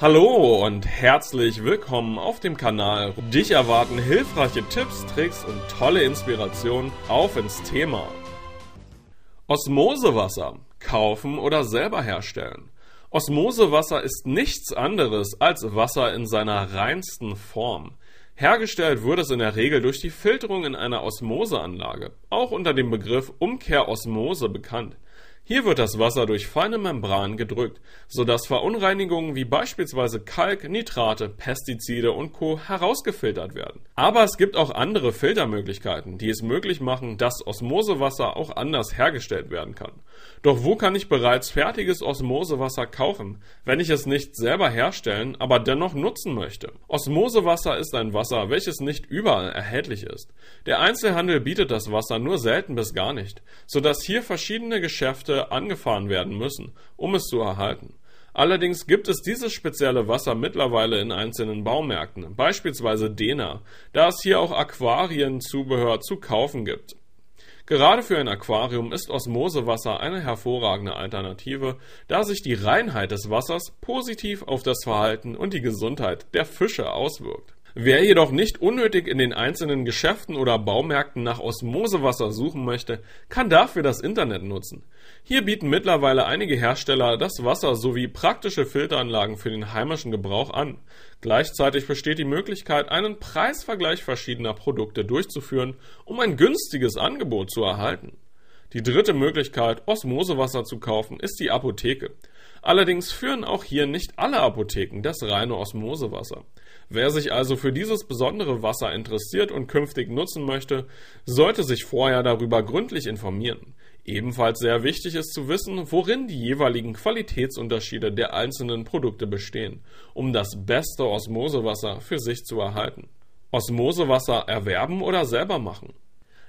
Hallo und herzlich willkommen auf dem Kanal. Dich erwarten hilfreiche Tipps, Tricks und tolle Inspirationen auf ins Thema. Osmosewasser. Kaufen oder selber herstellen. Osmosewasser ist nichts anderes als Wasser in seiner reinsten Form. Hergestellt wird es in der Regel durch die Filterung in einer Osmoseanlage, auch unter dem Begriff Umkehrosmose bekannt. Hier wird das Wasser durch feine Membranen gedrückt, sodass Verunreinigungen wie beispielsweise Kalk, Nitrate, Pestizide und Co. herausgefiltert werden. Aber es gibt auch andere Filtermöglichkeiten, die es möglich machen, dass Osmosewasser auch anders hergestellt werden kann. Doch wo kann ich bereits fertiges Osmosewasser kaufen, wenn ich es nicht selber herstellen, aber dennoch nutzen möchte? Osmosewasser ist ein Wasser, welches nicht überall erhältlich ist. Der Einzelhandel bietet das Wasser nur selten bis gar nicht, sodass hier verschiedene Geschäfte angefahren werden müssen, um es zu erhalten. Allerdings gibt es dieses spezielle Wasser mittlerweile in einzelnen Baumärkten, beispielsweise Dena, da es hier auch Aquarienzubehör zu kaufen gibt. Gerade für ein Aquarium ist Osmosewasser eine hervorragende Alternative, da sich die Reinheit des Wassers positiv auf das Verhalten und die Gesundheit der Fische auswirkt. Wer jedoch nicht unnötig in den einzelnen Geschäften oder Baumärkten nach Osmosewasser suchen möchte, kann dafür das Internet nutzen. Hier bieten mittlerweile einige Hersteller das Wasser sowie praktische Filteranlagen für den heimischen Gebrauch an. Gleichzeitig besteht die Möglichkeit, einen Preisvergleich verschiedener Produkte durchzuführen, um ein günstiges Angebot zu erhalten. Die dritte Möglichkeit, Osmosewasser zu kaufen, ist die Apotheke. Allerdings führen auch hier nicht alle Apotheken das reine Osmosewasser. Wer sich also für dieses besondere Wasser interessiert und künftig nutzen möchte, sollte sich vorher darüber gründlich informieren. Ebenfalls sehr wichtig ist zu wissen, worin die jeweiligen Qualitätsunterschiede der einzelnen Produkte bestehen, um das beste Osmosewasser für sich zu erhalten. Osmosewasser erwerben oder selber machen.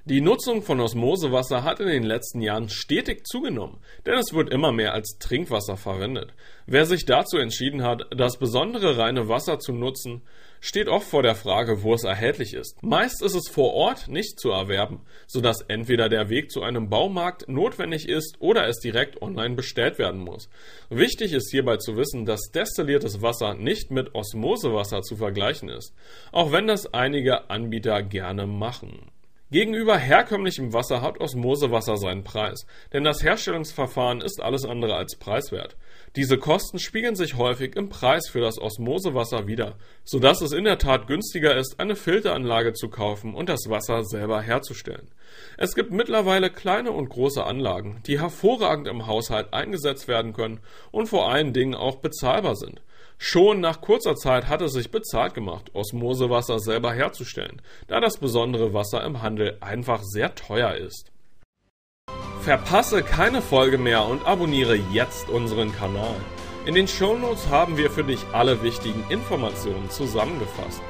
Die Nutzung von Osmosewasser hat in den letzten Jahren stetig zugenommen, denn es wird immer mehr als Trinkwasser verwendet. Wer sich dazu entschieden hat, das besondere reine Wasser zu nutzen, steht oft vor der Frage, wo es erhältlich ist. Meist ist es vor Ort nicht zu erwerben, sodass entweder der Weg zu einem Baumarkt notwendig ist oder es direkt online bestellt werden muss. Wichtig ist hierbei zu wissen, dass destilliertes Wasser nicht mit Osmosewasser zu vergleichen ist, auch wenn das einige Anbieter gerne machen. Gegenüber herkömmlichem Wasser hat Osmosewasser seinen Preis, denn das Herstellungsverfahren ist alles andere als preiswert. Diese Kosten spiegeln sich häufig im Preis für das Osmosewasser wider, sodass es in der Tat günstiger ist, eine Filteranlage zu kaufen und das Wasser selber herzustellen. Es gibt mittlerweile kleine und große Anlagen, die hervorragend im Haushalt eingesetzt werden können und vor allen Dingen auch bezahlbar sind. Schon nach kurzer Zeit hat es sich bezahlt gemacht, Osmosewasser selber herzustellen, da das besondere Wasser im Handel einfach sehr teuer ist. Verpasse keine Folge mehr und abonniere jetzt unseren Kanal. In den Shownotes haben wir für dich alle wichtigen Informationen zusammengefasst.